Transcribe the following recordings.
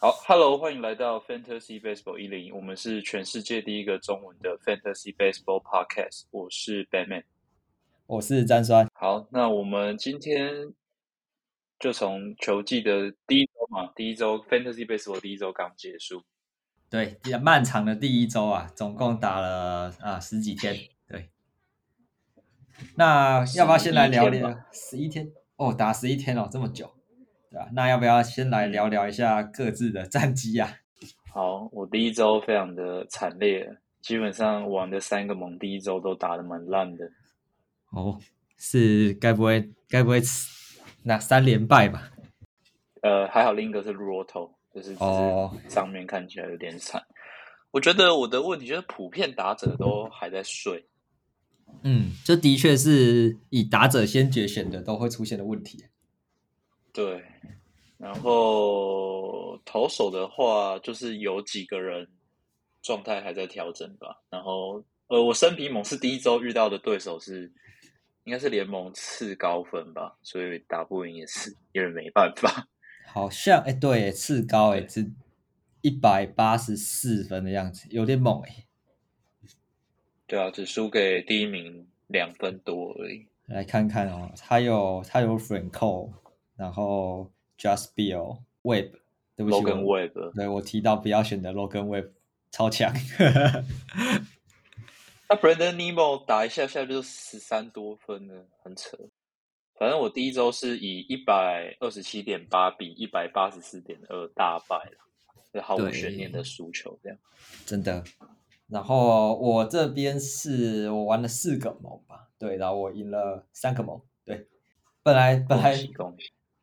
好，Hello，欢迎来到 Fantasy Baseball 一零，我们是全世界第一个中文的 Fantasy Baseball Podcast。我是 Batman，我是詹酸。好，那我们今天就从球季的第一周嘛，第一周 Fantasy Baseball 第一周刚结束，对，漫长的第一周啊，总共打了啊十几天。对，那要不要先来聊聊十一天？哦，打十一天哦，这么久。对吧？那要不要先来聊聊一下各自的战绩啊？好，我第一周非常的惨烈，基本上玩的三个盟第一周都打的蛮烂的。哦，是该不会该不会那三连败吧？呃，还好另一个是 Roto，就是哦，上面看起来有点惨。我觉得我的问题就是普遍打者都还在睡。嗯，这的确是以打者先决选的都会出现的问题。对，然后投手的话，就是有几个人状态还在调整吧。然后，呃，我生皮猛是第一周遇到的对手是，应该是联盟次高分吧，所以打不赢也是有点没办法。好像哎，对，次高哎是一百八十四分的样子，有点猛哎。对啊，只输给第一名两分多而已。来看看哦，他有他有 Franco。然后，Just Bill Web，对不起，Logan Web，对我提到不要选的 Logan Web，超强。那 Brandon Nemo 打一下下就十三多分了，很扯。反正我第一周是以一百二十七点八比一百八十四点二大败了，就毫无悬念的输球这样。真的。然后我这边是我玩了四个盟吧，对，然后我赢了三个盟，对。本来本来。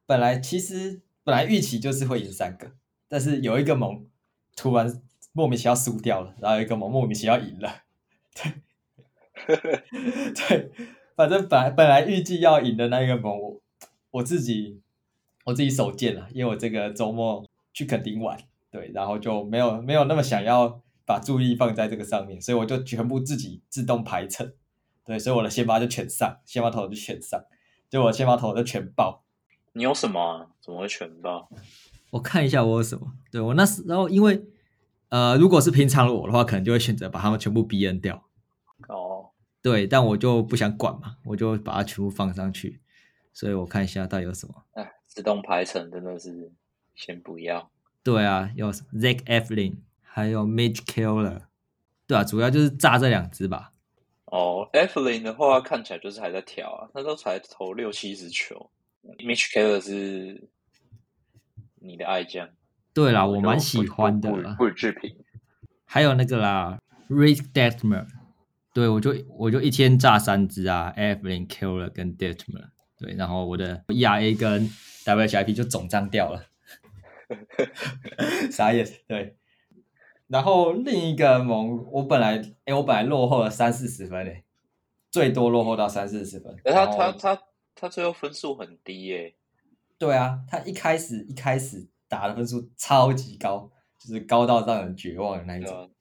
本来其实本来预期就是会赢三个，但是有一个盟突然莫名其妙输掉了，然后有一个盟莫名其妙赢了，对，对，反正本来本来预计要赢的那一个盟，我我自己我自己手贱了，因为我这个周末去垦丁玩，对，然后就没有没有那么想要把注意放在这个上面，所以我就全部自己自动排成，对，所以我的先发就全上，先发头就全上，就我先发头就全爆。你有什么啊？怎么会全爆？我看一下我有什么。对我那时，然后因为呃，如果是平常的我的话，可能就会选择把他们全部 B N 掉。哦，对，但我就不想管嘛，我就把它全部放上去。所以我看一下到底有什么。哎，自动排程真的是先不要。对啊，有 Zack Eflin，还有 Mitch Keller。对啊，主要就是炸这两只吧。哦，Eflin 的话看起来就是还在调啊，他都才投六七十球。Mitch Keller 是你的爱将，对啦，我蛮喜欢的，不予置评。还有那个啦，Rick Detmer，对我就我就一天炸三只啊，Evelyn Keller 跟 Detmer，对，然后我的 ERA 跟 WHIP 就总账掉了，啥意思。对，然后另一个盟，我本来哎，我本来落后了三四十分诶，最多落后到三四十分。他他他。他最后分数很低耶，对啊，他一开始一开始打的分数超级高，就是高到让人绝望的那一种。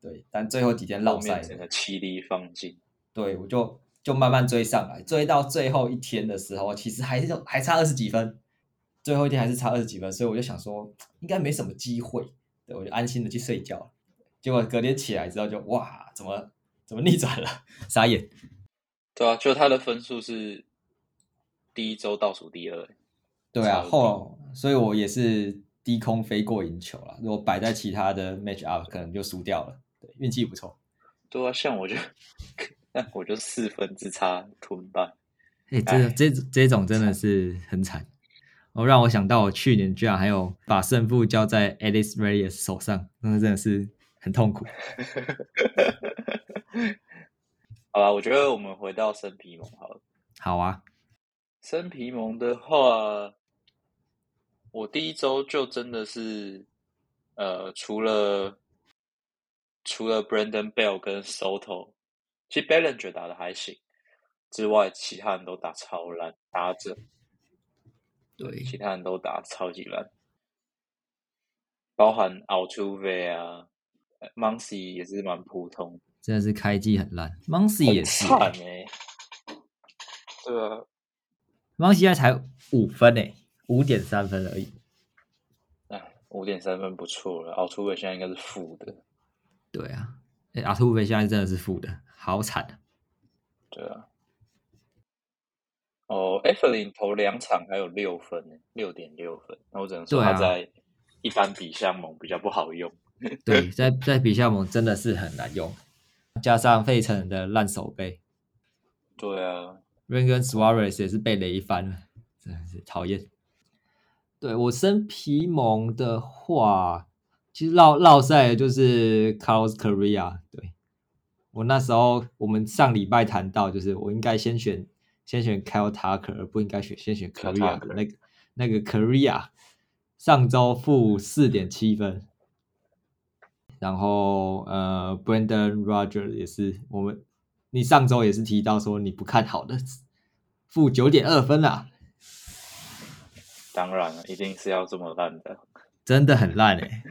对，但最后几天落赛，整个气力放尽。对，我就就慢慢追上来，追到最后一天的时候，其实还是还差二十几分，最后一天还是差二十几分，所以我就想说应该没什么机会，对我就安心的去睡觉。结果隔天起来之后就哇，怎么怎么逆转了？傻眼。对啊，就他的分数是。第一周倒数第二，对啊，后所以我也是低空飞过赢球了。如果摆在其他的 match up，可能就输掉了。对，运气不错。对啊，像我就 那我就四分之差吞败。哎，这这这种真的是很惨。哦，让我想到我去年居然还有把胜负交在 Alice Reyes 手上，那真的是很痛苦。好吧，我觉得我们回到生皮蒙好了。好啊。生皮蒙的话，我第一周就真的是，呃，除了除了 Brandon Bell 跟 Soto，其实 Ballinger 打的还行之外，其他人都打超烂，打者，对，其他人都打超级烂，包含 Altuve 啊，Muncy 也是蛮普通，真的是开机很烂，Muncy 也是惨哎，对啊。汪现在才五分诶，五点三分而已。哎，五点三分不错了。奥图维现在应该是负的。对啊，哎，阿图维现在真的是负的，好惨啊。对啊。哦艾弗林投两场还有六分呢，六点六分。那我只能说他在一般比项盟比较不好用。对，在在比项盟真的是很难用，加上费城的烂手背。对啊 r a n g n Suarez 也是被雷翻了，真的是讨厌。对我生皮蒙的话，其实绕绕赛就是 Carlos Correa。对我那时候，我们上礼拜谈到，就是我应该先选。先选 Kyle Tucker，而不应该选先选 Korea 的那个那个 Korea，上周负四点七分，然后呃，Brendan Rogers 也是我们，你上周也是提到说你不看好的，负九点二分啦，当然了，一定是要这么烂的，真的很烂哎，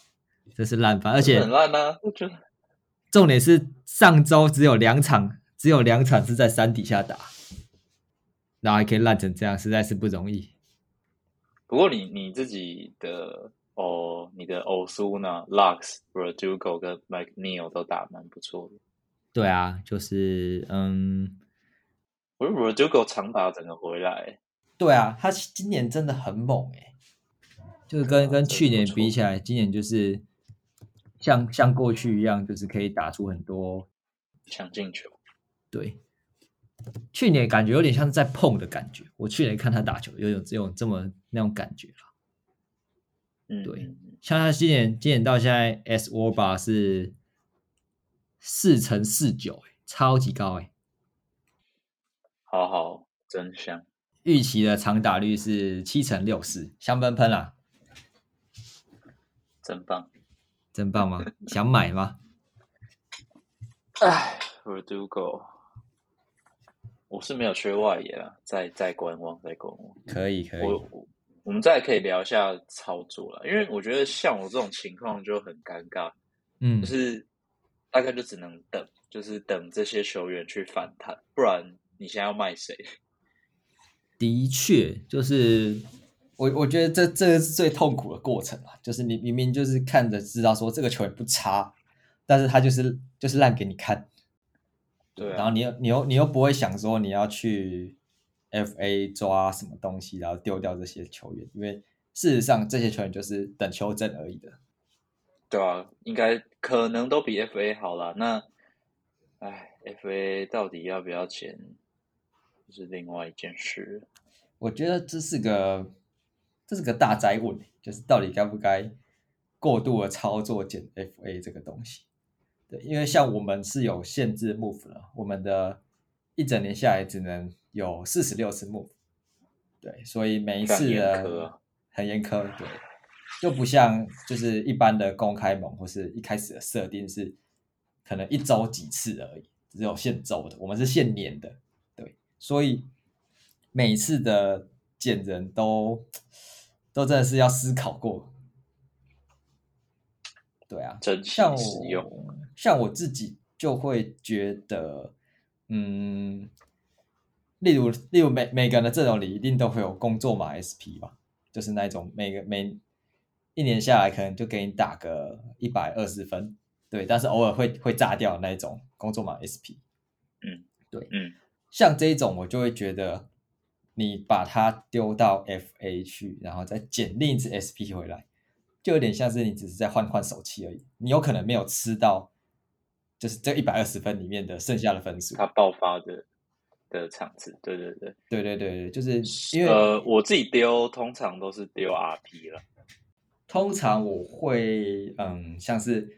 这是烂番，而且很烂啊，我觉得，重点是上周只有两场，只有两场是在山底下打。然后还可以烂成这样，实在是不容易。不过你你自己的哦，你的欧苏呢，Lux、Verdugo 跟 McNeil 都打蛮不错的。对啊，就是嗯，我说 Verdugo 长打整个回来。对啊，他今年真的很猛哎，就是跟跟去年比起来，今年就是像像过去一样，就是可以打出很多抢进球。对。去年感觉有点像在碰的感觉，我去年看他打球，有有这种这么那种感觉了。嗯，对，像他今年今年到现在 S 吧是四乘四九，哎，超级高哎。好好，真香。预期的长打率是七乘六四，香喷喷啊，真棒，真棒吗？想买吗？哎，Verdugo。我是没有缺外野啊，在在观望，在观望。可以可以，我我们再可以聊一下操作了，因为我觉得像我这种情况就很尴尬，嗯，就是大概就只能等，就是等这些球员去反弹，不然你现在要卖谁？的确，就是我我觉得这这个是最痛苦的过程啊，就是你明明就是看着知道说这个球员不差，但是他就是就是烂给你看。对，然后你又你又你又不会想说你要去 FA 抓什么东西，然后丢掉这些球员，因为事实上这些球员就是等球证而已的。对啊，应该可能都比 FA 好了。那，哎，FA 到底要不要钱，是另外一件事。我觉得这是个这是个大灾问，就是到底该不该过度的操作减 FA 这个东西。对，因为像我们是有限制 move 的，我们的一整年下来只能有四十六次 move，对，所以每一次的很严苛，对，就不像就是一般的公开盟或是一开始的设定是可能一周几次而已，只有限周的，我们是限年的，对，所以每次的见人都都真的是要思考过。对啊，像我像我自己就会觉得，嗯，例如例如每每个人的阵容里一定都会有工作码 SP 吧，就是那种每个每一年下来可能就给你打个一百二十分，对，但是偶尔会会炸掉那一种工作码 SP，嗯，对，嗯，像这一种我就会觉得，你把它丢到 FA 去，然后再捡另一只 SP 回来。就有点像是你只是在换换手气而已，你有可能没有吃到，就是这一百二十分里面的剩下的分数。它爆发的的场次，对对对，对对对对，就是因为呃，我自己丢通常都是丢 RP 了。通常我会嗯，像是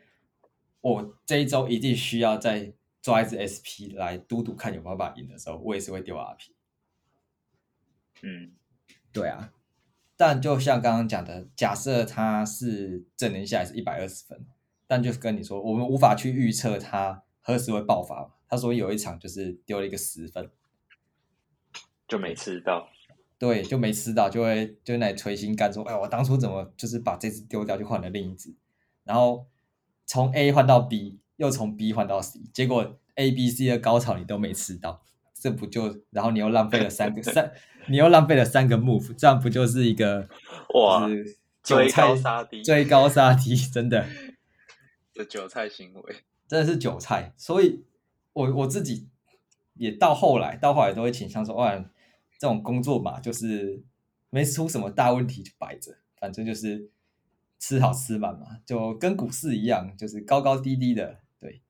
我这一周一定需要再抓一只 SP 来赌赌看有没有办法赢的时候，我也是会丢 RP。嗯，对啊。但就像刚刚讲的，假设他是整年下来是一百二十分，但就是跟你说，我们无法去预测他何时会爆发。他说有一场就是丢了一个十分，就没吃到，对，就没吃到，就会就那捶心肝说，哎，我当初怎么就是把这只丢掉，就换了另一只，然后从 A 换到 B，又从 B 换到 C，结果 A、B、C 的高潮你都没吃到。这不就，然后你又浪费了三个 三，你又浪费了三个 move，这样不就是一个哇追高杀低，追高杀低，真的，的韭菜行为，真的是韭菜。所以，我我自己也到后来，到后来都会倾向说，哇，这种工作嘛，就是没出什么大问题就摆着，反正就是吃好吃满嘛，就跟股市一样，就是高高低低的。对，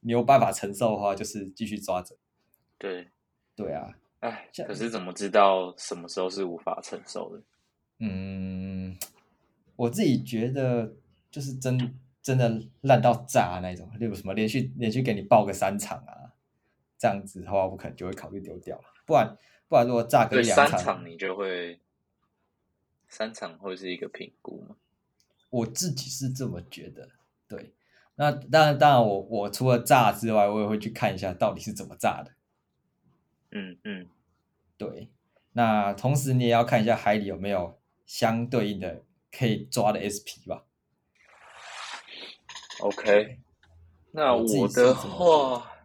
你有办法承受的话，就是继续抓着。对，对啊。哎，可是怎么知道什么时候是无法承受的？嗯，我自己觉得就是真真的烂到炸那种，例如什么连续连续给你爆个三场啊，这样子的话，我可能就会考虑丢掉了。不然不然，如果炸个两场，你就会三场会是一个评估吗？我自己是这么觉得。对，那当然当然，我我除了炸之外，我也会去看一下到底是怎么炸的。嗯嗯，对。那同时你也要看一下海里有没有相对应的可以抓的 SP 吧。OK，那我的话，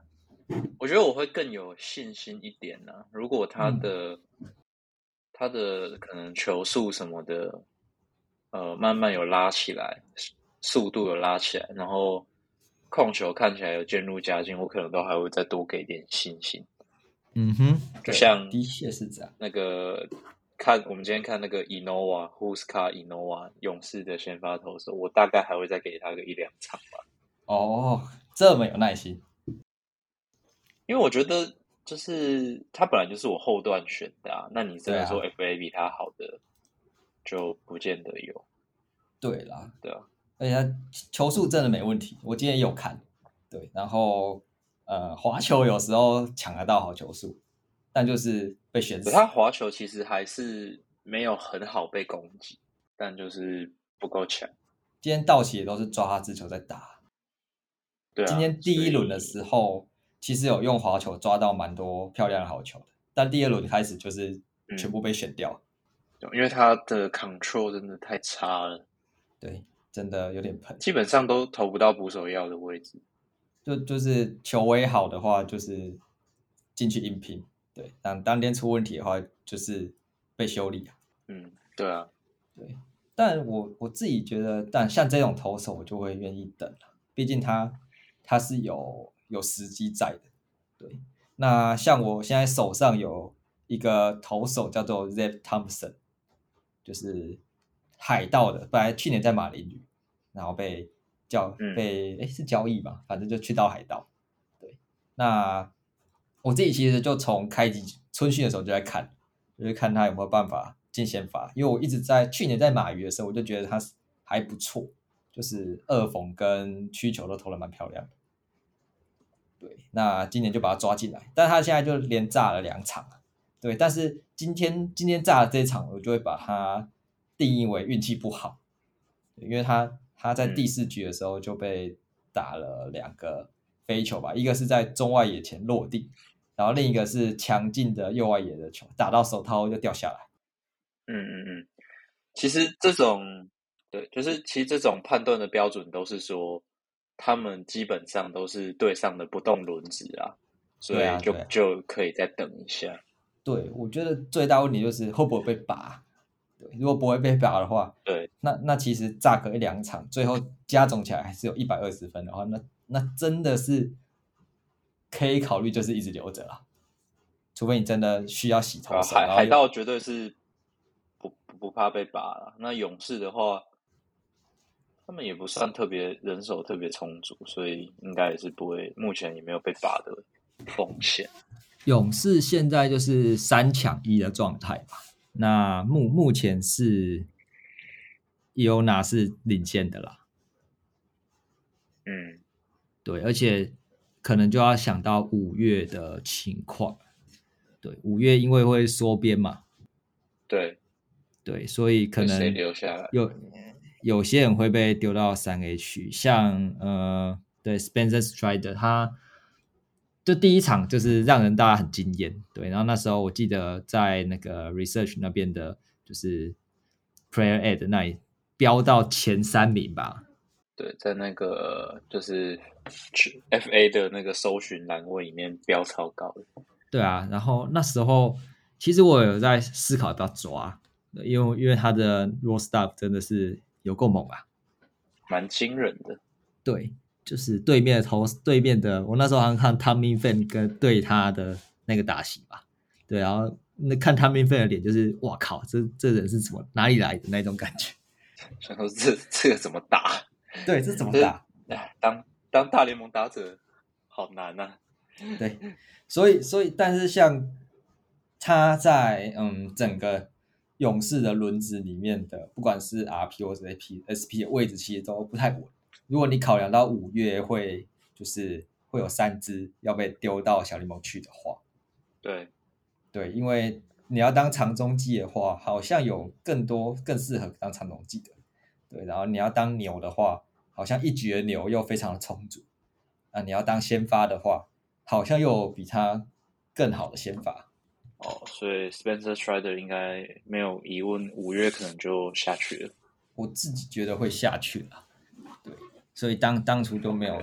我觉得我会更有信心一点呢。如果他的他的可能球速什么的，呃，慢慢有拉起来，速度有拉起来，然后控球看起来有渐入佳境，我可能都还会再多给点信心。嗯哼，就像的确是这样。那个看我们今天看那个 Inova，Huska Inova 勇士的先发投手，我大概还会再给他个一两场吧。哦，这么有耐心。因为我觉得就是他本来就是我后段选的啊，那你真的说 FA 比他好的，就不见得有。对啦，对啊，而且他球速真的没问题，我今天有看。对，然后。呃，滑球有时候抢得到好球速，但就是被选死。他滑球其实还是没有很好被攻击，但就是不够强。今天道奇也都是抓他直球在打。对啊。今天第一轮的时候，其实有用滑球抓到蛮多漂亮的好球的，但第二轮开始就是全部被选掉。因为他的 control 真的太差了。对，真的有点喷，基本上都投不到捕手要的位置。就就是球威好的话，就是进去硬拼，对。当当天出问题的话，就是被修理啊。嗯，对啊，对。但我我自己觉得，但像这种投手，我就会愿意等了。毕竟他他是有有时机在的，对。那像我现在手上有一个投手叫做 Zeb Thompson，就是海盗的，本来去年在马林鱼，然后被。叫被哎是交易吧，反正就去到海盗。对，那我自己其实就从开机春训的时候就在看，就是看他有没有办法进先发。因为我一直在去年在马鱼的时候，我就觉得他还不错，就是二缝跟曲球都投的蛮漂亮的。对，那今年就把他抓进来，但他现在就连炸了两场对，但是今天今天炸的这一场，我就会把它定义为运气不好，因为他。他在第四局的时候就被打了两个飞球吧，一个是在中外野前落地，然后另一个是强劲的右外野的球打到手套就掉下来。嗯嗯嗯，其实这种对，就是其实这种判断的标准都是说，他们基本上都是对上的不动轮子啊，所以就就可以再等一下。对，我觉得最大问题就是会不会被拔。如果不会被拔的话，对，那那其实炸个一两场，最后加总起来还是有一百二十分的话，那那真的是可以考虑，就是一直留着了。除非你真的需要洗头。海海盗绝对是不不怕被拔了。那勇士的话，他们也不算特别人手特别充足，所以应该也是不会，目前也没有被打的风险。勇士现在就是三抢一的状态吧。那目目前是有哪是领先的啦？嗯，对，而且可能就要想到五月的情况。对，五月因为会缩编嘛，对对，所以可能留下来有有些人会被丢到三 A 区，像呃，对，Spencer Strider 他。就第一场就是让人大家很惊艳，对。然后那时候我记得在那个 research 那边的，就是 prayer ad 那里飙到前三名吧。对，在那个就是 fa 的那个搜寻栏位里面飙超高的。对啊，然后那时候其实我有在思考要不要抓，因为因为他的 raw stuff 真的是有够猛啊，蛮惊人的。对，就是对面的投对面的，我那时候好像看 Tommy Fan 跟对他的那个打戏吧，对，然后那看 Tommy Fan 的脸，就是哇靠，这这人是怎么哪里来的那种感觉？想说这这个怎么打？对，这怎么打？哎，当当大联盟打者好难呐。对，所以所以，但是像他在嗯整个勇士的轮子里面的，不管是 RP 或者 AP、SP 的位置，其实都不太稳。如果你考量到五月会就是会有三支要被丢到小联盟去的话，对对，因为你要当长中继的话，好像有更多更适合当长中继的。对，然后你要当牛的话，好像一局的牛又非常的充足。啊，你要当先发的话。好像又有比他更好的先法哦，所以 Spencer Strider 应该没有疑问，五月可能就下去了。我自己觉得会下去了，对，所以当当初都没有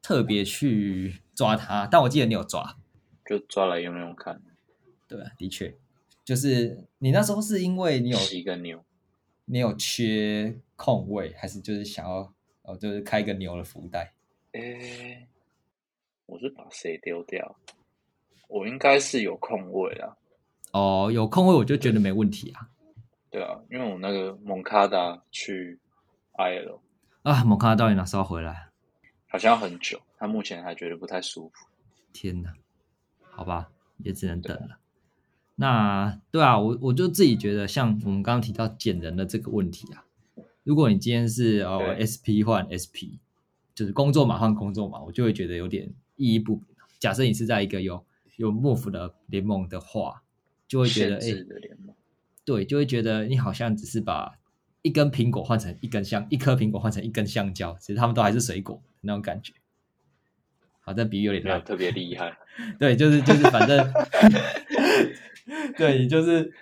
特别去抓他，但我记得你有抓，就抓来用用看。对啊，的确，就是你那时候是因为你有一个牛，你有缺空位，还是就是想要哦，就是开一个牛的福袋？诶。我是把谁丢掉？我应该是有空位啊。哦，有空位我就觉得没问题啊。对啊，因为我那个蒙卡达去 IL 啊，蒙卡达到底哪时候回来？好像很久，他目前还觉得不太舒服。天哪，好吧，也只能等了。那对啊，我我就自己觉得，像我们刚刚提到捡人的这个问题啊，如果你今天是哦 SP 换 SP，就是工作码换工作码，我就会觉得有点。意义不明。假设你是在一个有有幕府的联盟的话，就会觉得哎，对，就会觉得你好像只是把一根苹果换成一根香，一颗苹果换成一根香蕉，其实他们都还是水果那种感觉。好，这比喻有点烂，特别厉害。对，就是 就是，反正对，就是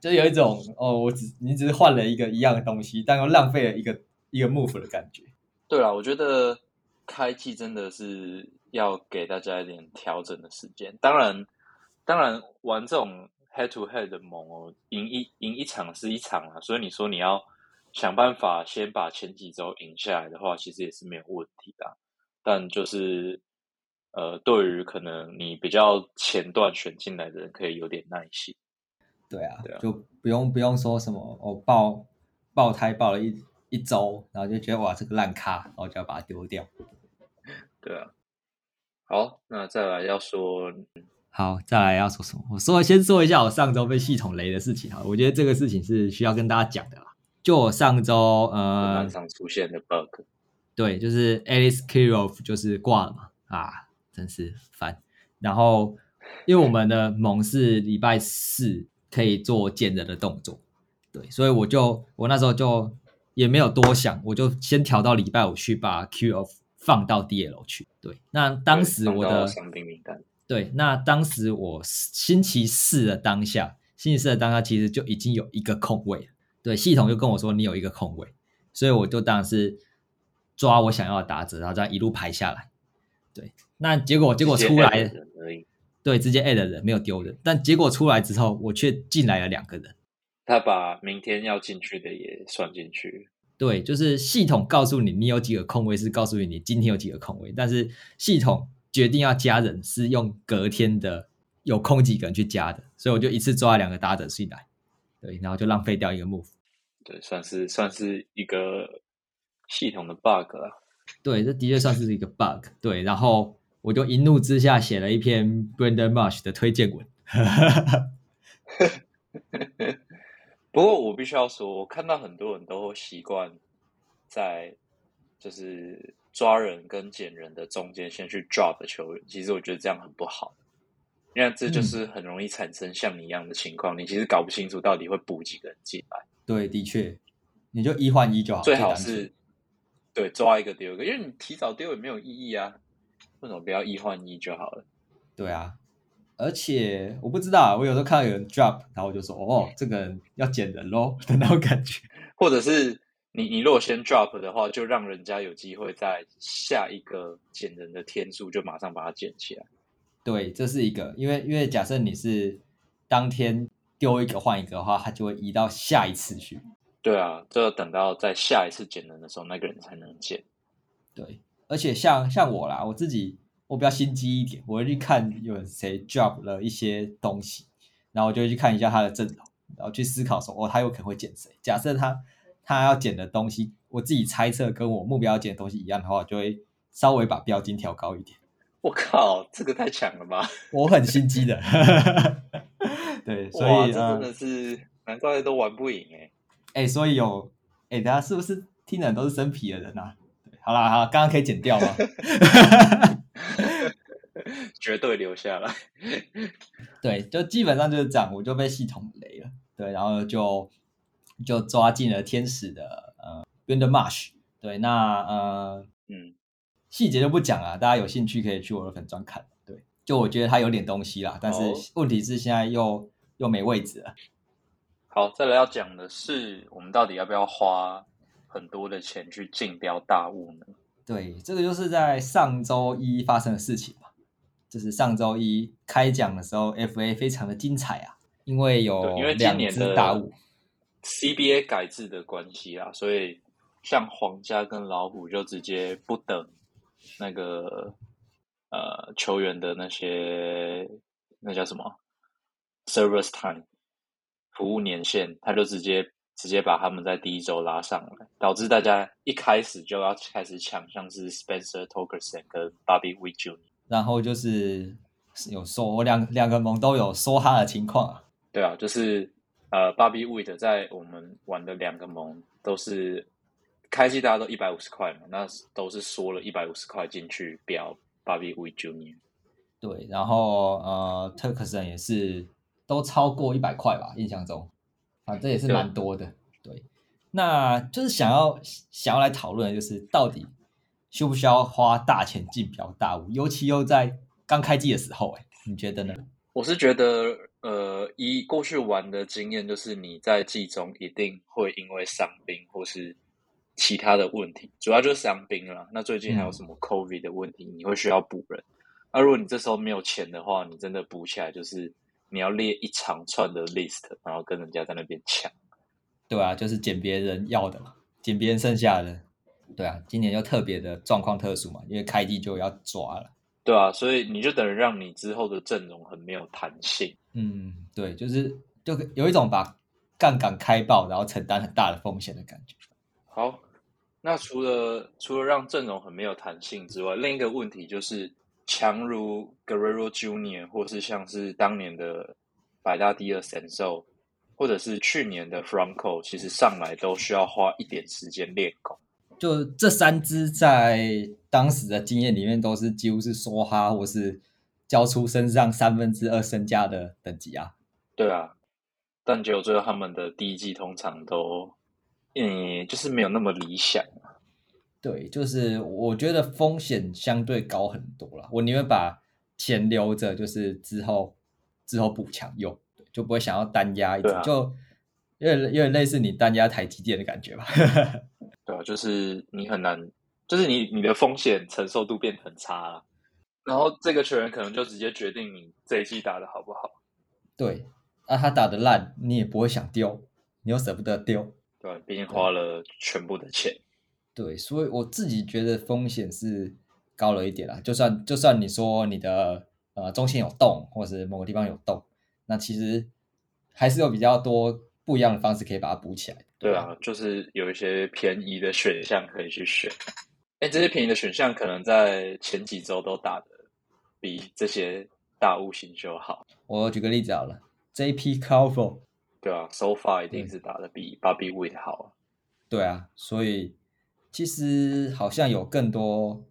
就有一种哦，我只你只是换了一个一样的东西，但又浪费了一个一个幕府的感觉。对啊，我觉得开季真的是。要给大家一点调整的时间。当然，当然玩这种 head to head 的盟哦，赢一赢一场是一场啊。所以你说你要想办法先把前几周赢下来的话，其实也是没有问题的。但就是呃，对于可能你比较前段选进来的人，可以有点耐心。对啊，就不用不用说什么哦，爆爆胎爆了一一周，然后就觉得哇这个烂咖，然后就要把它丢掉。对啊。好，那再来要说，好，再来要说什么？我说先说一下我上周被系统雷的事情哈。我觉得这个事情是需要跟大家讲的啦。就我上周呃，常出现的 bug，对，就是 Alice Kirov 就是挂了嘛，啊，真是烦。然后因为我们的盟是礼拜四可以做见人的动作，对，所以我就我那时候就也没有多想，我就先调到礼拜五去把 of 放到 D L 去，对，那当时我的伤兵名单，对，那当时我星期四的当下，星期四的当下其实就已经有一个空位，对，系统就跟我说你有一个空位，所以我就当然是抓我想要的打者，然后这样一路排下来，对，那结果结果出来，对，直接 add 人没有丢人，但结果出来之后，我却进来了两个人，他把明天要进去的也算进去。对，就是系统告诉你你有几个空位，是告诉你你今天有几个空位，但是系统决定要加人是用隔天的有空几个人去加的，所以我就一次抓两个打者进来，对，然后就浪费掉一个 move，对，算是算是一个系统的 bug 了。对，这的确算是一个 bug。对，然后我就一怒之下写了一篇 Brandon Marsh 的推荐文。不过我必须要说，我看到很多人都习惯在就是抓人跟捡人的中间先去 drop 球员，其实我觉得这样很不好，因为这就是很容易产生像你一样的情况，你其实搞不清楚到底会补几个人进来。对，的确，你就一换一就好，最好是对抓一个丢一个，因为你提早丢也没有意义啊，为什么不要一换一就好了？对啊。而且我不知道，我有时候看到有人 drop，然后我就说：“哦，这个人要捡人喽 的那种感觉。”或者是你你如果先 drop 的话，就让人家有机会在下一个捡人的天数就马上把它捡起来。对，这是一个，因为因为假设你是当天丢一个换一个的话，它就会移到下一次去。对啊，就要等到在下一次捡人的时候，那个人才能捡。对，而且像像我啦，我自己我比较心机一点，我会去看有谁 drop 了一些东西，然后我就会去看一下他的阵容，然后去思考说，哦，他有可能会捡谁？假设他他要捡的东西，我自己猜测跟我目标捡的东西一样的话，就会稍微把标金调高一点。我靠，这个太强了吧！我很心机的，对，所以这真的是难怪都玩不赢哎。哎，所以有哎，大家是不是听的人都是生皮的人啊？好啦，好，刚刚可以剪掉吗？绝对留下来。对，就基本上就是这样，我就被系统雷了。对，然后就就抓进了天使的呃 b e n d Marsh。对，那呃嗯。细节就不讲了，大家有兴趣可以去我的粉专看。对，就我觉得它有点东西啦，但是问题是现在又又没位置了。好，再来要讲的是，我们到底要不要花很多的钱去竞标大物呢？对，这个就是在上周一发生的事情嘛。就是上周一开奖的时候，FA 非常的精彩啊，因为有因为今年的大物 CBA 改制的关系啊，所以像皇家跟老虎就直接不等。那个呃，球员的那些那叫什么 service time 服务年限，他就直接直接把他们在第一周拉上来，导致大家一开始就要开始抢，像是 Spencer Torgerson 跟 Bobby w e Jr.，然后就是有说我两两个盟都有说他的情况啊，对啊，就是呃，Bobby w e t 在我们玩的两个盟都是。开机大家都一百五十块嘛，那都是缩了一百五十块进去标 Bobby w e Junior。对，然后呃，，Turkson 也是都超过一百块吧，印象中，反正也是蛮多的。对，那就是想要想要来讨论，就是到底需不需要花大钱竞标大物，尤其又在刚开机的时候，哎，你觉得呢？我是觉得，呃，以过去玩的经验，就是你在季中一定会因为伤兵或是其他的问题，主要就是伤兵了。那最近还有什么 COVID 的问题，你会需要补人。那如果你这时候没有钱的话，你真的补起来就是你要列一长串的 list，然后跟人家在那边抢。对啊，就是捡别人要的嘛，捡别人剩下的。对啊，今年又特别的状况特殊嘛，因为开季就要抓了。对啊，所以你就等于让你之后的阵容很没有弹性。嗯，对，就是就有一种把杠杆开爆，然后承担很大的风险的感觉。好，那除了除了让阵容很没有弹性之外，另一个问题就是强如 Guerrero Junior，或是像是当年的百大第二神兽，或者是去年的 Franco，其实上来都需要花一点时间练功。就这三支在当时的经验里面，都是几乎是梭哈，或是交出身上三分之二身价的等级啊。对啊，但结果最后他们的第一季通常都。嗯，就是没有那么理想对，就是我觉得风险相对高很多了。我宁愿把钱留着，就是之后之后补强用，就不会想要单压一直，就有点有点类似你单压台积电的感觉吧。对啊，就是你很难，就是你你的风险承受度变得很差了。然后这个球员可能就直接决定你这一季打的好不好。对，那他打的烂，你也不会想丢，你又舍不得丢。对，毕竟花了全部的钱。对，所以我自己觉得风险是高了一点啦。就算就算你说你的呃中线有洞，或者是某个地方有洞，那其实还是有比较多不一样的方式可以把它补起来。对啊，就是有一些便宜的选项可以去选。哎，这些便宜的选项可能在前几周都打的比这些大物新秀好。我举个例子好了，J.P. c a r f o 对啊，so far 一定是打的比 Bobby w i t 好啊。对啊，所以其实好像有更多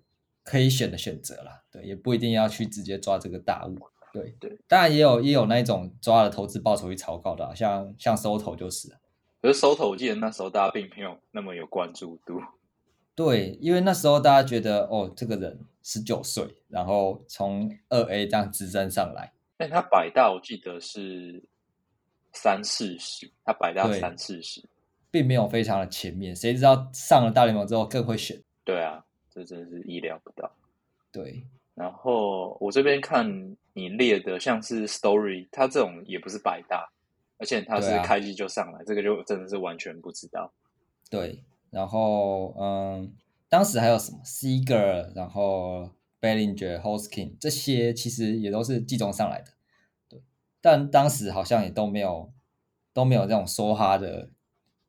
可以选的选择啦。对，也不一定要去直接抓这个大物。对对，当然也有也有那一种抓了投资报酬率超高的，像像收头就是。可是收头，我记得那时候大家并没有那么有关注度。对，因为那时候大家觉得哦，这个人十九岁，然后从二 A 这样直升上来。但他百大，我记得是。三四十，他百大三四十，并没有非常的前面。谁知道上了大联盟之后更会选？对啊，这真是意料不到。对，然后我这边看你列的像是 Story，他这种也不是百大，而且他是开机就上来，这个就真的是完全不知道。对，然后嗯，当时还有什么 Seger，然后 Bellinger、Hoskin 这些其实也都是季中上来的，对，但当时好像也都没有都没有这种梭哈的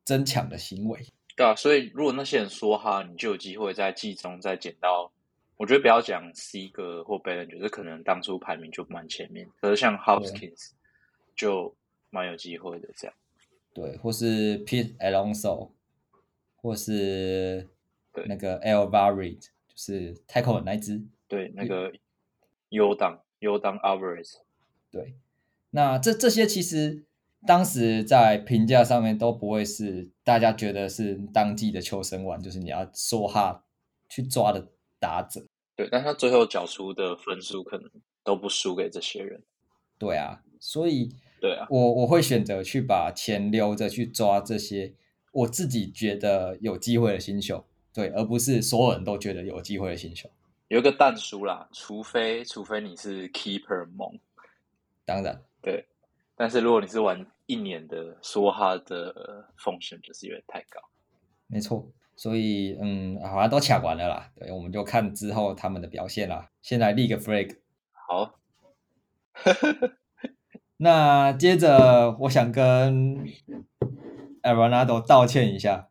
争抢的行为。对啊，所以如果那些人说哈，你就有机会在季中再捡到。我觉得不要讲 C 哥或 Bellinger，这可能当初排名就蛮前面。可是像 Hopkins 就蛮有机会的，这样。对，或是 Pete Alonso，或是那个 L Varied，就是太空的那只。对，那个 U 档 U 档 Alvarez。对，那这这些其实当时在评价上面都不会是大家觉得是当季的求生丸，就是你要说哈去抓的打者。对，但他最后缴出的分数可能都不输给这些人。对啊，所以对啊，我我会选择去把钱留着去抓这些我自己觉得有机会的新秀，对，而不是所有人都觉得有机会的新秀。有一个淡叔啦，除非除非你是 keeper 梦，当然对，但是如果你是玩一年的，说哈的风险就是有点太高。没错。所以，嗯，好像都抢完了啦。对，我们就看之后他们的表现啦。先来立个 flag。好。那接着，我想跟 a r o n a d o 道歉一下。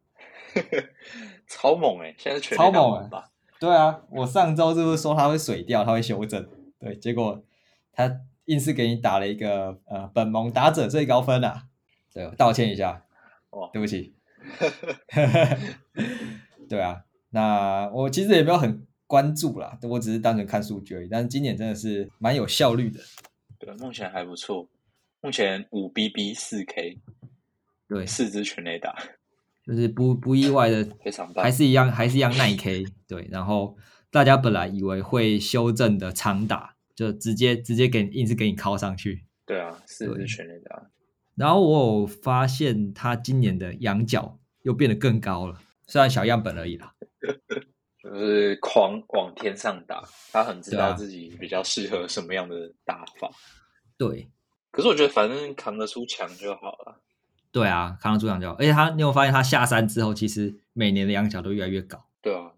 超猛哎！现在全超猛吧？对啊，我上周是不是说他会水掉，他会修正？对，结果他硬是给你打了一个呃本盟打者最高分啊！对，道歉一下。哦，对不起。对啊，那我其实也没有很关注啦，我只是单纯看数据而已。但是今年真的是蛮有效率的，对，目前还不错。目前五 BB 四 K，对，四支全雷打，就是不不意外的，非常棒，还是一样，还是一样耐 K。对，然后大家本来以为会修正的长打，就直接直接给硬是给你敲上去。对啊，四支全雷打。然后我有发现他今年的仰角又变得更高了，虽然小样本而已啦，就是狂往天上打，他很知道自己比较适合什么样的打法。对，可是我觉得反正扛得出墙就好了。对啊，扛得出墙就好。而且他，你有发现他下山之后，其实每年的仰角都越来越高。对啊，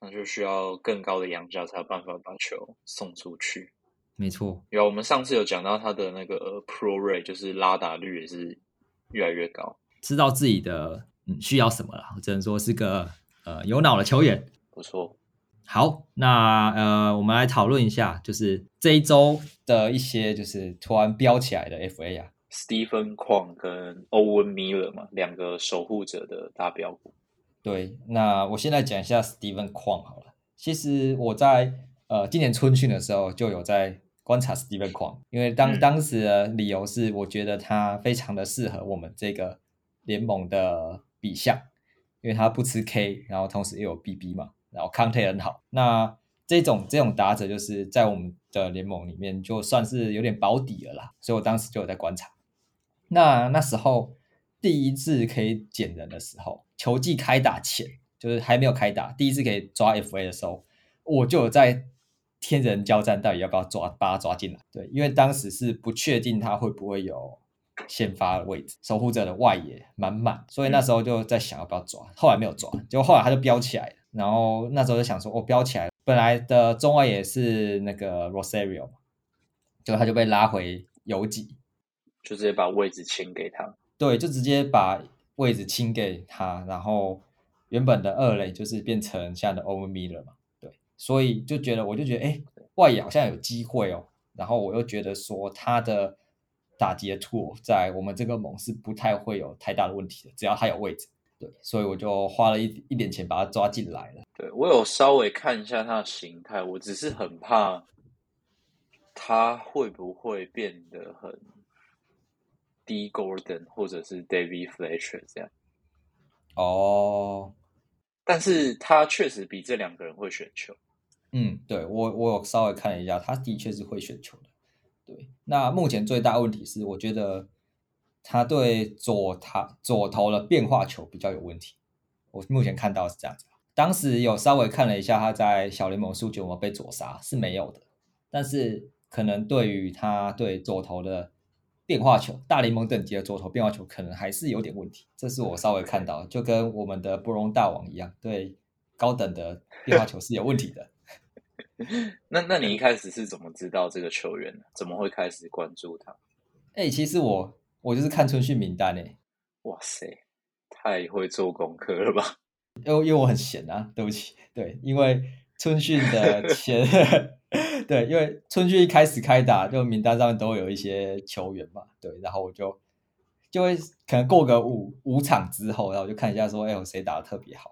那就需要更高的仰角才有办法把球送出去。没错，有我们上次有讲到他的那个 Pro Rate，就是拉打率也是越来越高，知道自己的嗯需要什么了，只能说是个呃有脑的球员，不错。好，那呃我们来讨论一下，就是这一周的一些就是突然飙起来的 FA 啊，Stephen 矿跟 Owen Miller 嘛，两个守护者的大标股。对，那我现在讲一下 Stephen 矿好了。其实我在呃今年春训的时候就有在。观察 Stephen 矿，因为当当时的理由是，我觉得他非常的适合我们这个联盟的比项，因为他不吃 K，然后同时又有 BB 嘛，然后 Counter 很好。那这种这种打者就是在我们的联盟里面就算是有点保底了啦，所以我当时就有在观察。那那时候第一次可以捡人的时候，球季开打前，就是还没有开打，第一次可以抓 FA 的时候，我就有在。天人交战到底要不要抓，把他抓进来？对，因为当时是不确定他会不会有先发位置，守护者的外野满满，所以那时候就在想要不要抓，后来没有抓，结果后来他就飙起来了。然后那时候就想说，哦，飙起来，本来的中外野是那个 Rosario 嘛，结果他就被拉回游击，就直接把位置清给他。对，就直接把位置清给他，然后原本的二垒就是变成现在的 Over Miller 嘛。所以就觉得，我就觉得，哎，外野好像有机会哦。然后我又觉得说，他的打击的 tool 在我们这个盟是不太会有太大的问题的，只要他有位置。对，所以我就花了一一点钱把他抓进来了。对我有稍微看一下他的形态，我只是很怕他会不会变得很 D Gordon 或者是 David Fletcher 这样。哦，但是他确实比这两个人会选球。嗯，对我我有稍微看了一下，他的确是会选球的。对，那目前最大问题是，我觉得他对左他左投的变化球比较有问题。我目前看到是这样子。当时有稍微看了一下他在小联盟数据有没有被左杀，是没有的。但是可能对于他对左投的变化球，大联盟等级的左投变化球可能还是有点问题。这是我稍微看到，就跟我们的布隆大王一样，对高等的变化球是有问题的。那那你一开始是怎么知道这个球员的？怎么会开始关注他？哎，其实我我就是看春训名单诶。哇塞，太会做功课了吧？因为因为我很闲啊，对不起。对，因为春训的前，对，因为春训一开始开打，就名单上面都有一些球员嘛。对，然后我就就会可能过个五五场之后，然后我就看一下说，哎，有谁打的特别好，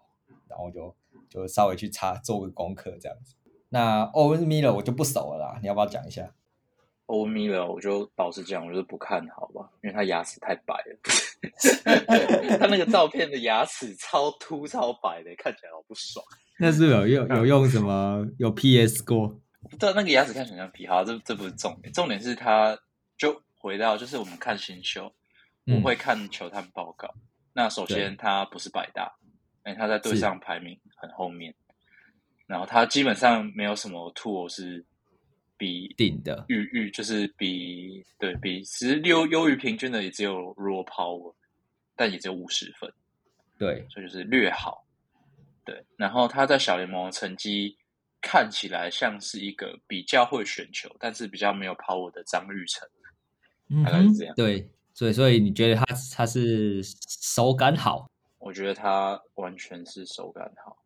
然后就就稍微去查做个功课这样子。那欧文米勒我就不熟了啦，你要不要讲一下？欧文米勒，我就老实讲，我就是不看好吧，因为他牙齿太白了。他那个照片的牙齿超凸超白的，看起来好不爽。那是有用有用什么有 PS 过？对，那个牙齿看起来像皮。好，这这不是重点，重点是他就回到就是我们看新秀，我会看球探报告。那首先他不是百大，哎，他在队上排名很后面。然后他基本上没有什么 tool 是比顶的，预预就是比对比其实优优于平均的也只有 raw power，但也只有五十分，对，所以就是略好。对，然后他在小联盟成绩看起来像是一个比较会选球，但是比较没有 power 的张玉成，大概是这样。对，所以所以你觉得他他是手感好？我觉得他完全是手感好。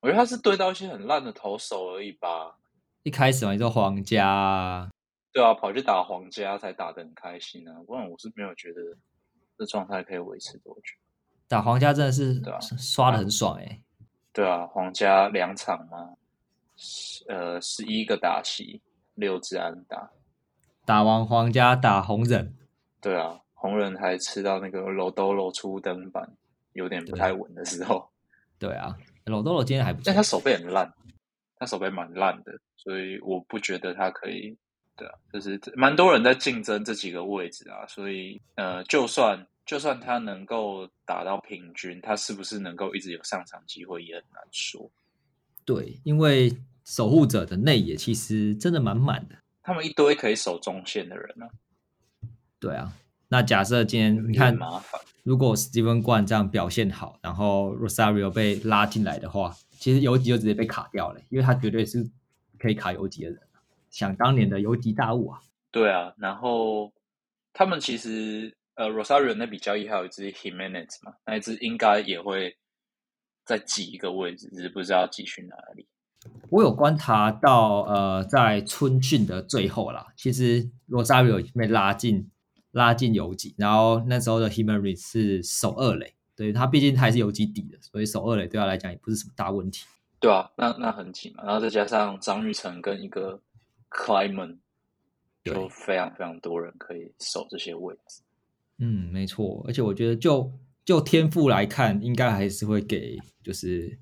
我觉得他是对到一些很烂的投手而已吧。一开始嘛，你说皇家，对啊，跑去打皇家才打得很开心啊。不然我是没有觉得这状态可以维持多久。打皇家真的是对啊刷的很爽哎。对啊，皇家两场嘛，呃，十一个打席，六支安打。打完皇家打红人。对啊，红人还吃到那个楼都露出登板，有点不太稳的时候。对啊。罗多罗今天还但他手背很烂，他手背蛮烂的，所以我不觉得他可以。对啊，就是蛮多人在竞争这几个位置啊，所以呃，就算就算他能够打到平均，他是不是能够一直有上场机会也很难说。对，因为守护者的内野其实真的蛮满的，他们一堆可以守中线的人呢。对啊。那假设今天你看，如果 Steven 冠这样表现好，然后 Rosario 被拉进来的话，其实游击就直接被卡掉了，因为他绝对是可以卡游击的人，想当年的游击大物啊。对啊，然后他们其实呃 Rosario 那笔交易还有一支 Himenez 嘛，那一只应该也会再挤一个位置，只是不知道挤去哪里。我有观察到，呃，在春训的最后啦，其实 Rosario 已经被拉进。拉进游击，然后那时候的 Himari 是守二垒，对他毕竟他还是游击底的，所以守二垒对他来讲也不是什么大问题。对啊，那那很紧嘛，然后再加上张玉成跟一个 Clayman，就非常非常多人可以守这些位置。嗯，没错，而且我觉得就就天赋来看，应该还是会给就是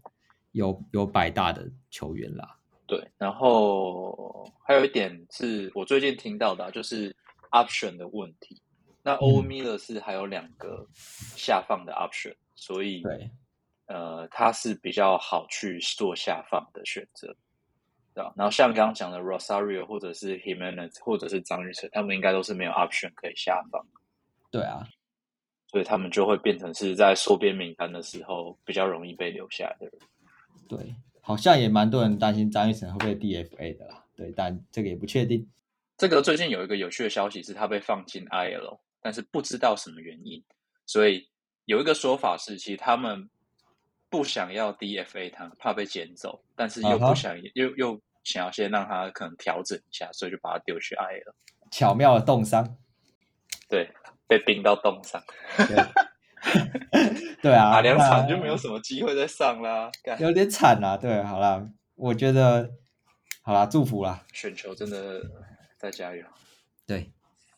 有有百大的球员啦。对，然后还有一点是我最近听到的，就是 option 的问题。那欧米勒是还有两个下放的 option，所以对，呃，他是比较好去做下放的选择，对吧？然后像刚刚讲的 Rosario 或者是 Himenez 或者是张玉成，他们应该都是没有 option 可以下放，对啊，所以他们就会变成是在缩编名单的时候比较容易被留下来的人。对，好像也蛮多人担心张玉成会被 DFA 的啦，对，但这个也不确定。这个最近有一个有趣的消息是，他被放进 IL。但是不知道什么原因，所以有一个说法是，其实他们不想要 DFA 他，怕被捡走，但是又不想又又想要先让他可能调整一下，所以就把他丢去 IL。巧妙的冻伤，对，被冰到冻上。对 啊，打两场就没有什么机会再上啦，有点惨啊。对，好啦，我觉得好啦，祝福啦，选球真的再加油。对。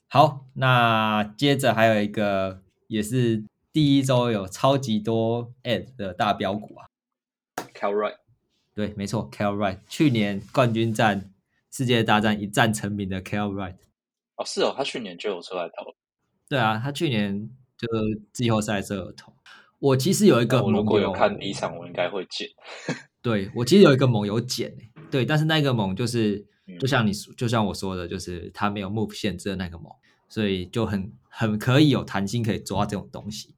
好，那接着还有一个也是第一周有超级多 ad 的大标股啊，Cal Right，对，没错，Cal Right，去年冠军战世界大战一战成名的 Cal Right，哦，是哦，他去年就有出来投，对啊，他去年就季后赛就有投。我其实有一个，我如果有看第一场，我应该会捡。对我其实有一个盟有捡，对，但是那个盟就是。就像你，就像我说的，就是他没有 move 限制的那个盟。所以就很很可以有弹性可以抓这种东西。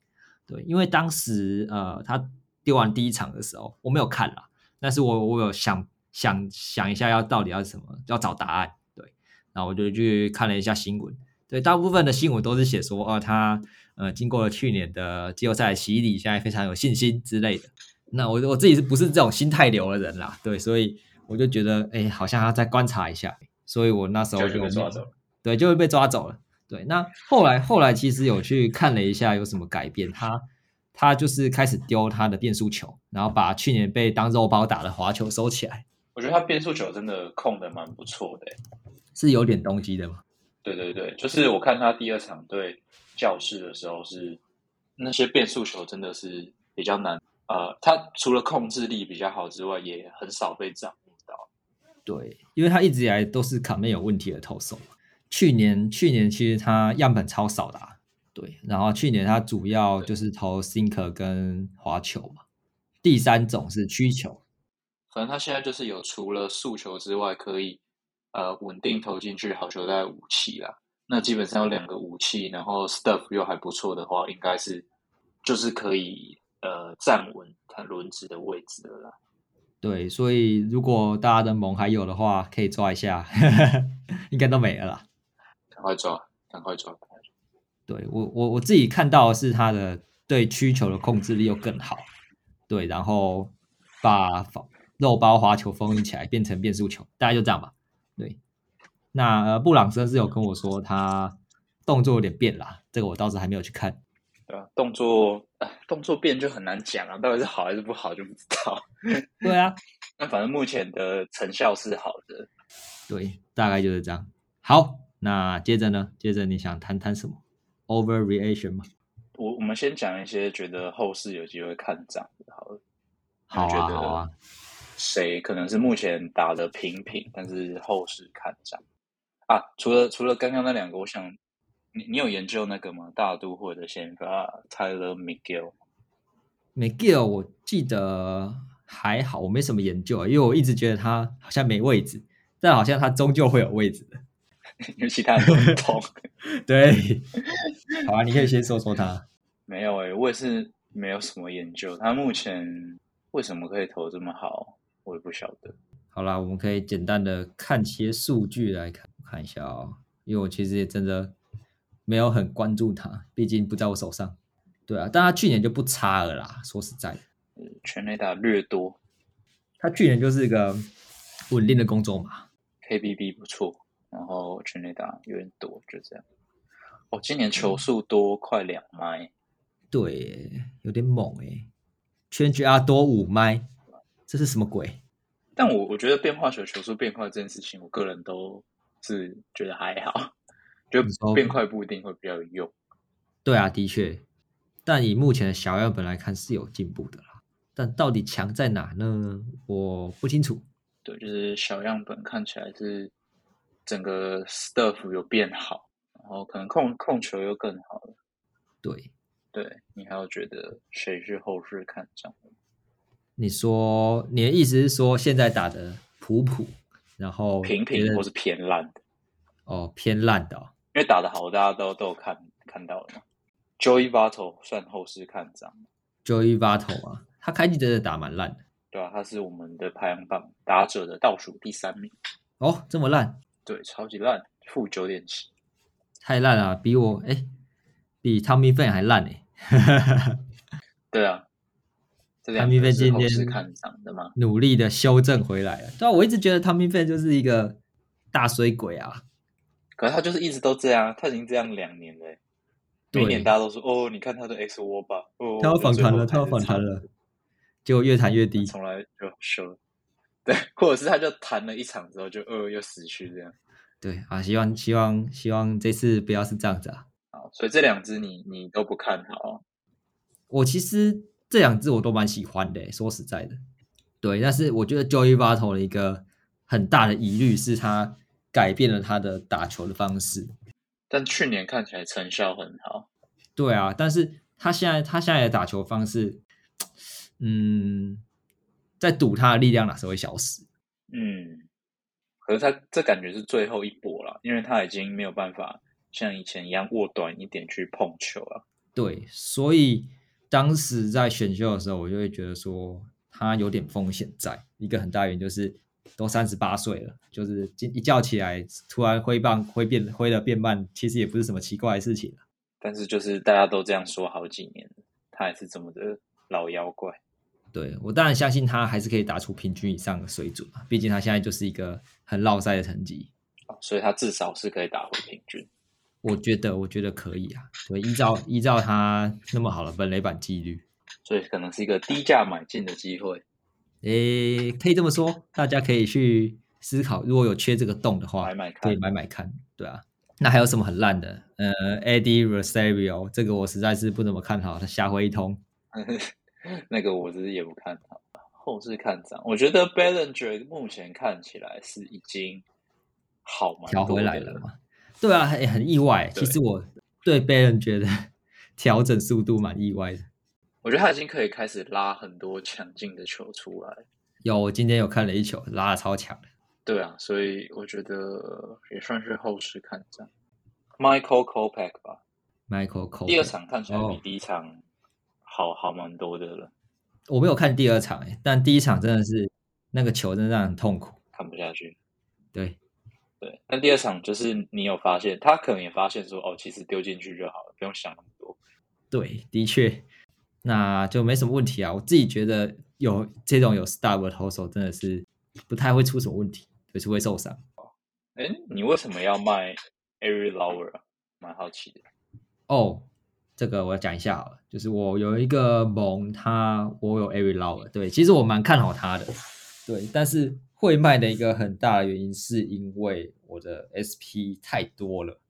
对，因为当时呃他丢完第一场的时候，我没有看啦，但是我我有想想想一下要到底要什么，要找答案。对，然后我就去看了一下新闻，对，大部分的新闻都是写说，哦，他呃经过了去年的季后赛洗礼，现在非常有信心之类的。那我我自己是不是这种心态流的人啦？对，所以我就觉得，哎，好像要再观察一下。所以我那时候就被抓走了，对，就会被抓走了。对，那后来后来其实有去看了一下有什么改变，他他就是开始丢他的变速球，然后把去年被当肉包打的滑球收起来。我觉得他变速球真的控的蛮不错的，是有点东西的吗？对对对，就是我看他第二场对教室的时候，是那些变速球真的是比较难。呃，他除了控制力比较好之外，也很少被掌握到。对，因为他一直以来都是卡面有问题的投手。去年去年其实他样本超少的，对。然后去年他主要就是投 sinker 跟滑球嘛，第三种是曲球。反正他现在就是有除了速球之外，可以呃稳定投进去好球带武器啦。那基本上有两个武器，然后 stuff 又还不错的话，应该是就是可以。呃，站稳它轮子的位置了啦。对，所以如果大家的盟还有的话，可以抓一下，应该都没了啦。赶快抓，赶快抓！对我，我我自己看到的是他的对曲球的控制力又更好。对，然后把肉包滑球封印起来，变成变速球，大概就这样吧。对，那呃，布朗森是有跟我说他动作有点变啦，这个我倒是还没有去看。对啊，动作动作变就很难讲啊，到底是好还是不好就不知道。对啊，那反正目前的成效是好的。对，大概就是这样。好，那接着呢？接着你想谈谈什么？Overreaction 吗？我我们先讲一些觉得后市有机会看涨的，好了。好啊，好啊。谁可能是目前打的平平，但是后市看涨啊？除了除了刚刚那两个，我想。你你有研究那个吗？大都会的先发 Tyler Miguel，Miguel 我记得还好，我没什么研究，因为我一直觉得他好像没位置，但好像他终究会有位置的，因为其他人不同。对，好啊，你可以先说说他。没有诶，我也是没有什么研究，他目前为什么可以投这么好，我也不晓得。好啦，我们可以简单的看些数据来看看一下哦，因为我其实也真的。没有很关注他，毕竟不在我手上。对啊，但他去年就不差了啦。说实在的，全垒打略多，他去年就是一个稳定的工作嘛。KBB 不错，然后全垒打有点多，就这样。哦，今年球速多快两麦，对，有点猛哎。全局啊多五麦，这是什么鬼？但我我觉得变化球球速变快这件事情，我个人都是觉得还好。就变快不一定会比较有用，对啊，的确，但以目前的小样本来看是有进步的啦。但到底强在哪呢？我不清楚。对，就是小样本看起来是整个 stuff 有变好，然后可能控控球又更好了。对，对你还要觉得谁是后市看涨？你说你的意思是说现在打的普普，然后平平或是偏烂的？哦，偏烂的。因为打的好，大家都都有看看到了嘛。Joey Votto 算后市看涨。Joey Votto 啊，他开季真的打蛮烂的。对啊，他是我们的排行榜打者的倒数第三名。哦，这么烂？对，超级烂，负九点七，太烂了，比我哎，比 Tommy n 还烂哎。对啊 f a n 今天是看涨的吗？努力的修正回来了。对啊，我一直觉得 f a n 就是一个大水鬼啊。可是他就是一直都这样，他已经这样两年了。每年大家都说：“哦，你看他的 X 窝吧。”哦，他要反弹了，他要反弹了，结果越弹越低，从来就收。对，或者是他就弹了一场之后就呃又死去这样。对啊，希望希望希望这次不要是这样子啊。好，所以这两只你你都不看好。我其实这两只我都蛮喜欢的，说实在的。对，但是我觉得 Joey Battle 的一个很大的疑虑是他。改变了他的打球的方式，但去年看起来成效很好。对啊，但是他现在他现在的打球方式，嗯，在赌他的力量哪时候会消失？嗯，可是他这感觉是最后一搏了，因为他已经没有办法像以前一样握短一点去碰球了。对，所以当时在选秀的时候，我就会觉得说他有点风险在。一个很大原因就是都三十八岁了，就是一觉起来突然挥棒挥变挥的变慢，其实也不是什么奇怪的事情但是就是大家都这样说好几年，他还是这么的老妖怪。对我当然相信他还是可以打出平均以上的水准嘛，毕竟他现在就是一个很落赛的成绩，所以他至少是可以打回平均。我觉得，我觉得可以啊。对，依照依照他那么好的本垒板纪律，所以可能是一个低价买进的机会。诶，可以这么说，大家可以去思考，如果有缺这个洞的话，买买看，可以买买看，对啊。那还有什么很烂的？呃，Eddie Rosario，这个我实在是不怎么看好，他瞎挥一通。那个我其实也不看好，后市看涨。我觉得 Ballinger 目前看起来是已经好蛮，调回来了嘛。对啊，也很意外。其实我对 Ballinger 的调整速度蛮意外的。我觉得他已经可以开始拉很多强劲的球出来。有，我今天有看了一球，拉的超强的。对啊，所以我觉得也算是后市看涨。Michael Kopech 吧，Michael Kopech 第二场看起来比第一场好好蛮多的了。我没有看第二场哎，但第一场真的是那个球真的让人痛苦，看不下去。对对，但第二场就是你有发现，他可能也发现说，哦，其实丢进去就好了，不用想那么多。对，的确，那就没什么问题啊。我自己觉得有这种有 star 的投手，真的是不太会出什么问题。就是会受伤。哎，你为什么要卖 Every Lower 啊？蛮好奇的。哦，这个我要讲一下好了。就是我有一个盟，他我有 Every Lower，对，其实我蛮看好他的。对，但是会卖的一个很大的原因是因为我的 SP 太多了。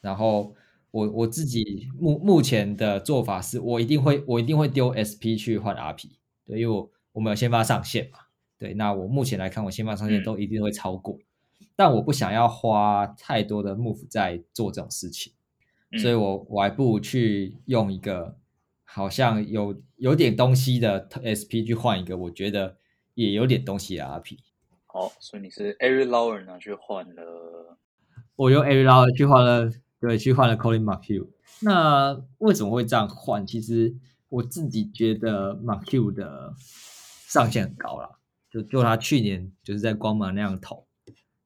然后我我自己目目前的做法是我一定会我一定会丢 SP 去换 RP。对，因为我我们有先发上线嘛。对，那我目前来看，我先发上线都一定会超过，但我不想要花太多的 move 在做这种事情，所以我我还不如去用一个好像有有点东西的 SP 去换一个，我觉得也有点东西的 RP。好，所以你是 Every Lower 拿去换了，我用 Every Lower 去换了，对，去换了 Colin McHugh。那为什么会这样换？其实我自己觉得 McHugh 的上限很高了。就就他去年就是在光芒那样投，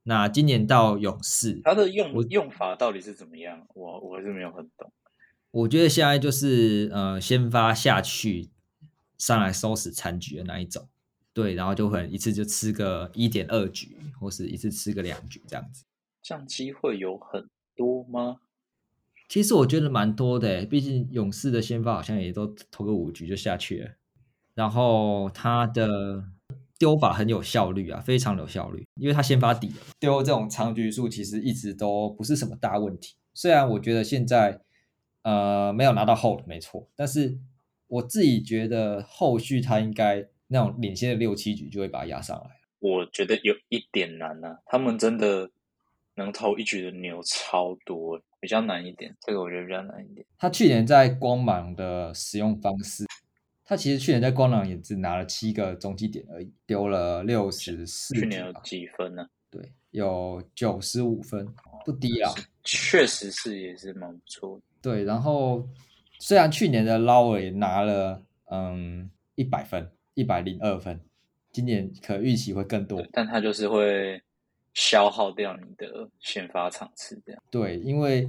那今年到勇士，他的用用法到底是怎么样？我我还是没有很懂。我觉得现在就是呃，先发下去上来收拾残局的那一种，对，然后就很一次就吃个一点二局，或是一次吃个两局这样子。这样机会有很多吗？其实我觉得蛮多的，毕竟勇士的先发好像也都投个五局就下去了，然后他的。丢法很有效率啊，非常有效率，因为他先发底丢这种长局数，其实一直都不是什么大问题。虽然我觉得现在呃没有拿到 hold 没错，但是我自己觉得后续他应该那种领先的六七局就会把它压上来。我觉得有一点难啊，他们真的能投一局的牛超多，比较难一点。这个我觉得比较难一点。他去年在光芒的使用方式。他其实去年在光芒也只拿了七个中继点而已，丢了六十四。去年有几分呢？对，有九十五分，不低啊。确实是也是蛮不错的。对，然后虽然去年的捞尔也拿了嗯一百分，一百零二分，今年可预期会更多，但他就是会消耗掉你的先发场次这样。对，因为。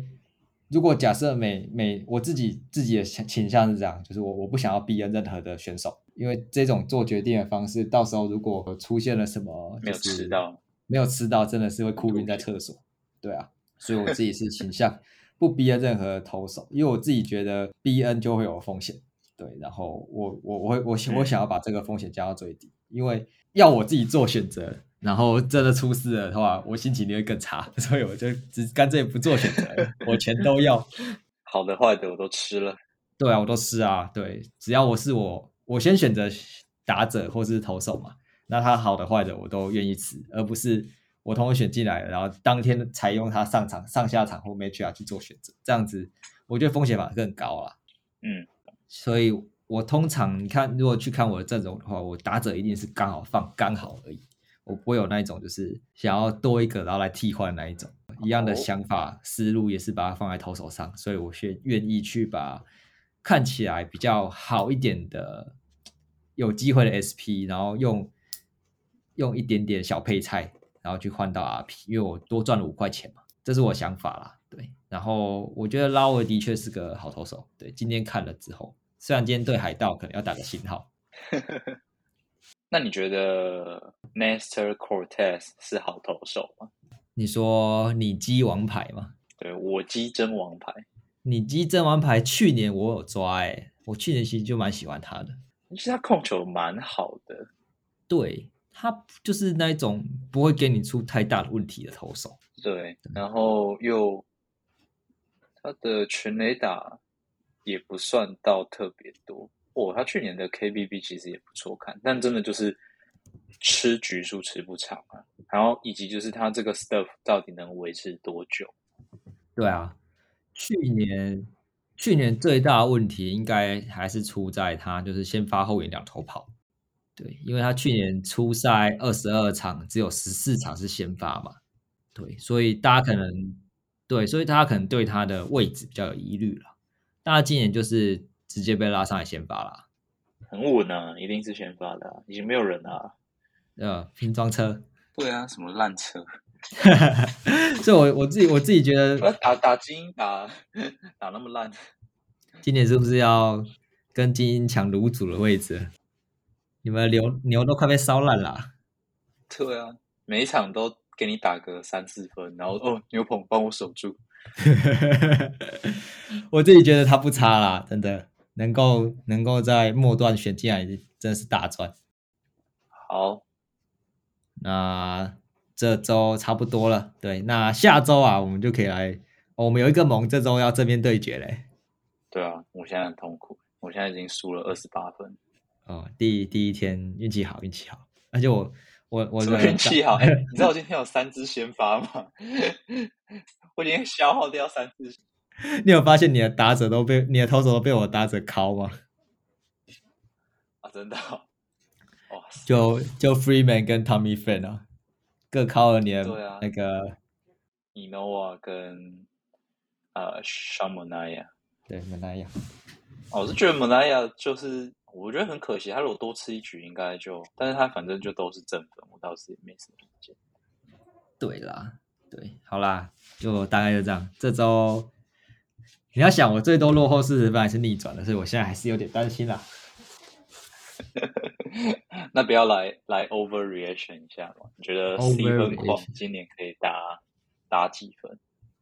如果假设每每我自己自己的倾向是这样，就是我我不想要逼任何的选手，因为这种做决定的方式，到时候如果出现了什么没有吃到，没有吃到，真的是会哭晕在厕所。对啊，所以我自己是倾向 不逼任何投手，因为我自己觉得 B N 就会有风险。对，然后我我我会我我想要把这个风险降到最低，因为要我自己做选择。然后真的出事了的话，我心情就会更差，所以我就只干脆不做选择，我全都要，好的坏的我都吃了。对啊，我都吃啊，对，只要我是我，我先选择打者或是投手嘛，那他好的坏的我都愿意吃，而不是我同时选进来，然后当天才用他上场、上下场或 match 啊去做选择，这样子我觉得风险反而更高了。嗯，所以我通常你看，如果去看我的阵容的话，我打者一定是刚好放刚好而已。我不会有那一种，就是想要多一个然后来替换那一种。一样的想法思路，也是把它放在投手上，所以我愿愿意去把看起来比较好一点的有机会的 SP，然后用用一点点小配菜，然后去换到 RP，因为我多赚了五块钱嘛，这是我想法啦。对，然后我觉得拉维的确是个好投手。对，今天看了之后，虽然今天对海盗可能要打个信号。那你觉得 Nestor Cortez 是好投手吗？你说你鸡王牌吗？对我鸡真王牌。你鸡真王牌，去年我有抓哎，我去年其实就蛮喜欢他的。其实他控球蛮好的，对他就是那一种不会给你出太大的问题的投手。对，然后又他的全垒打也不算到特别多。哦，他去年的 KBB 其实也不错看，但真的就是吃局数吃不长啊。然后以及就是他这个 stuff 到底能维持多久？对啊，去年去年最大问题应该还是出在他就是先发后援两头跑。对，因为他去年初赛二十二场只有十四场是先发嘛，对，所以大家可能对，所以大家可能对他的位置比较有疑虑了。大家今年就是。直接被拉上来先发了，很稳啊，一定是先发的，已经没有人了。呃，拼装车，对啊，什么烂车？所以，我我自己我自己觉得 打打精英打打那么烂，今年是不是要跟精英抢卤煮的位置？你们牛牛都快被烧烂了。对啊，每一场都给你打个三四分，然后哦，牛棚帮我守住。我自己觉得他不差啦，真的。能够能够在末段选进来，真的是大赚。好，那这周差不多了。对，那下周啊，我们就可以来。我们有一个盟，这周要正面对决嘞。对啊，我现在很痛苦，我现在已经输了二十八分。哦，第第一天运气好，运气好，而且我我我运气好。你知道我今天有三支先发吗？我已经消耗掉三支。你有发现你的打者都被你的投手都被我打者敲吗？啊，真的，哇！就就 Freeman 跟 Tommy Fan 啊，各敲了你的那个 Inoa 跟呃 Sean Mania，对 Mania。我是觉得 Mania 就是我觉得很可惜，他如果多吃一局应该就，但是他反正就都是正分，我倒是也没什么意见。对啦，对，好啦，就大概就这样，这周。你要想，我最多落后四十分还是逆转的，所以我现在还是有点担心啦。那不要来来 overreaction 一下嘛？你觉得 C 分框今年可以打打几分？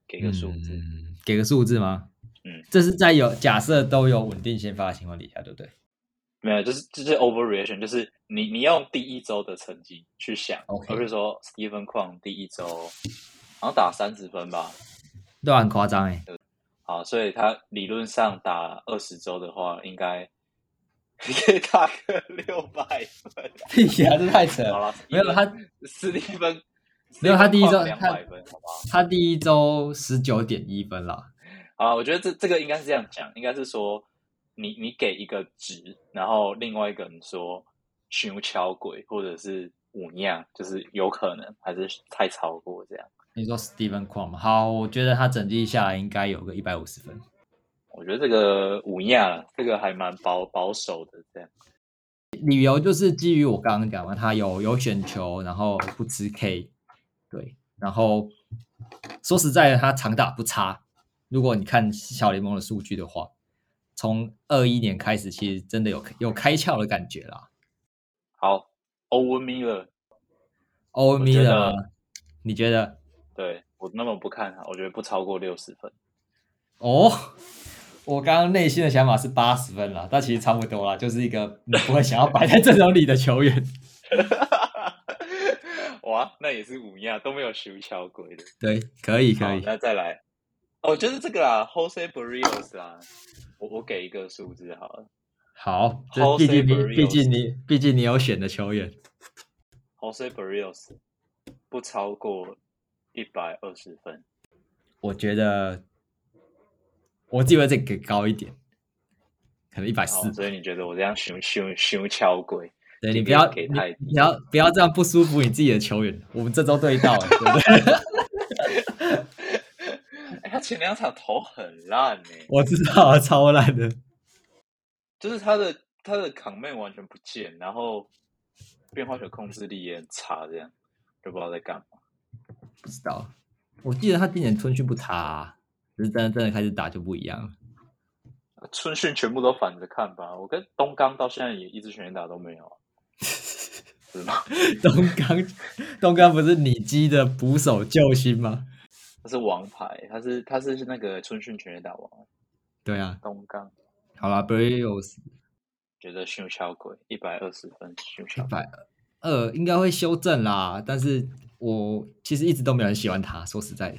给个数字，给个数字吗？嗯，这是在有假设都有稳定先发的情况底下，对不对？没有，就是就是 overreaction，就是你你用第一周的成绩去想，而不是说 C 分框第一周好像打三十分吧？都很夸张哎。好，所以他理论上打二十周的话，应该可以 打个六百分。屁呀，这太扯了！没有他十一分，没有他第一周两百分，好不好？他第一周十九点一分了。好，我觉得这这个应该是这样讲，应该是说你你给一个值，然后另外一个人说熊敲鬼或者是五样，就是有可能还是太超过这样。你说 Steven Kwan 吗？好，我觉得他整季下来应该有个一百五十分。我觉得这个五样这个还蛮保保守的，这样。理由就是基于我刚刚讲完，他有有选球，然后不吃 K，对，然后说实在的，他长打不差。如果你看小联盟的数据的话，从二一年开始，其实真的有有开窍的感觉啦。好，Owen Miller，Owen Miller，你觉得？对我那么不看，我觉得不超过六十分。哦，我刚刚内心的想法是八十分了，但其实差不多啦，就是一个你不会想要摆在阵容里的球员。哇，那也是五亚都没有修桥鬼的。对，可以可以。那再来，哦，就是这个啦，Jose Barrios 啊，我我给一个数字好了。好，毕竟你毕竟你毕竟你有选的球员，Jose Barrios 不超过。一百二十分，我觉得我自己会再给高一点，可能一百四。所以你觉得我这样熊熊熊敲鬼？对你不要给太，低，你要不要这样不舒服你自己的球员。我们这周对到，对不对？前两场投很烂呢。我知道啊，超烂的。就是他的他的扛妹完全不见，然后变化球控制力也很差，这样就不知道在干嘛。不知道，我记得他今年春训不差，只是真的真的开始打就不一样了。春训全部都反着看吧，我跟东刚到现在也一直全打都没有，是吗？东刚东刚不是你基的捕手救星吗？他是王牌，他是他是那个春训全打王。对啊，东刚。好啦 b r i o s 觉得修小鬼一百二十分，修一百二应该会修正啦，但是我其实一直都没有很喜欢他，说实在的，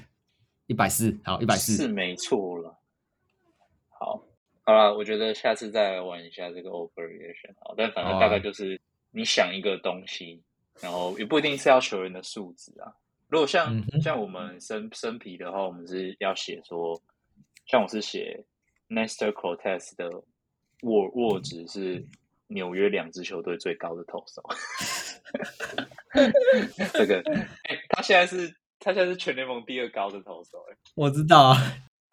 一百四，好，一百四是没错了。好，好了，我觉得下次再来玩一下这个 overreaction，好，但反正大概就是你想一个东西，然后也不一定是要求人的素质啊。如果像像我们生生皮的话，我们是要写说，像我是写。Nestor Cortez 的握握值是纽约两支球队最高的投手。这个，哎，他现在是，他现在是全联盟第二高的投手。哎，我知道啊，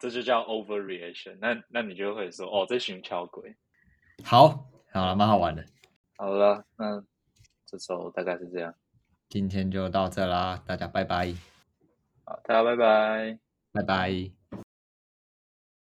这就叫 overreaction。那那你就会说，哦，这群敲鬼。好，好了，蛮好玩的。好了，那这周大概是这样。今天就到这啦，大家拜拜。好，大家拜拜，拜拜。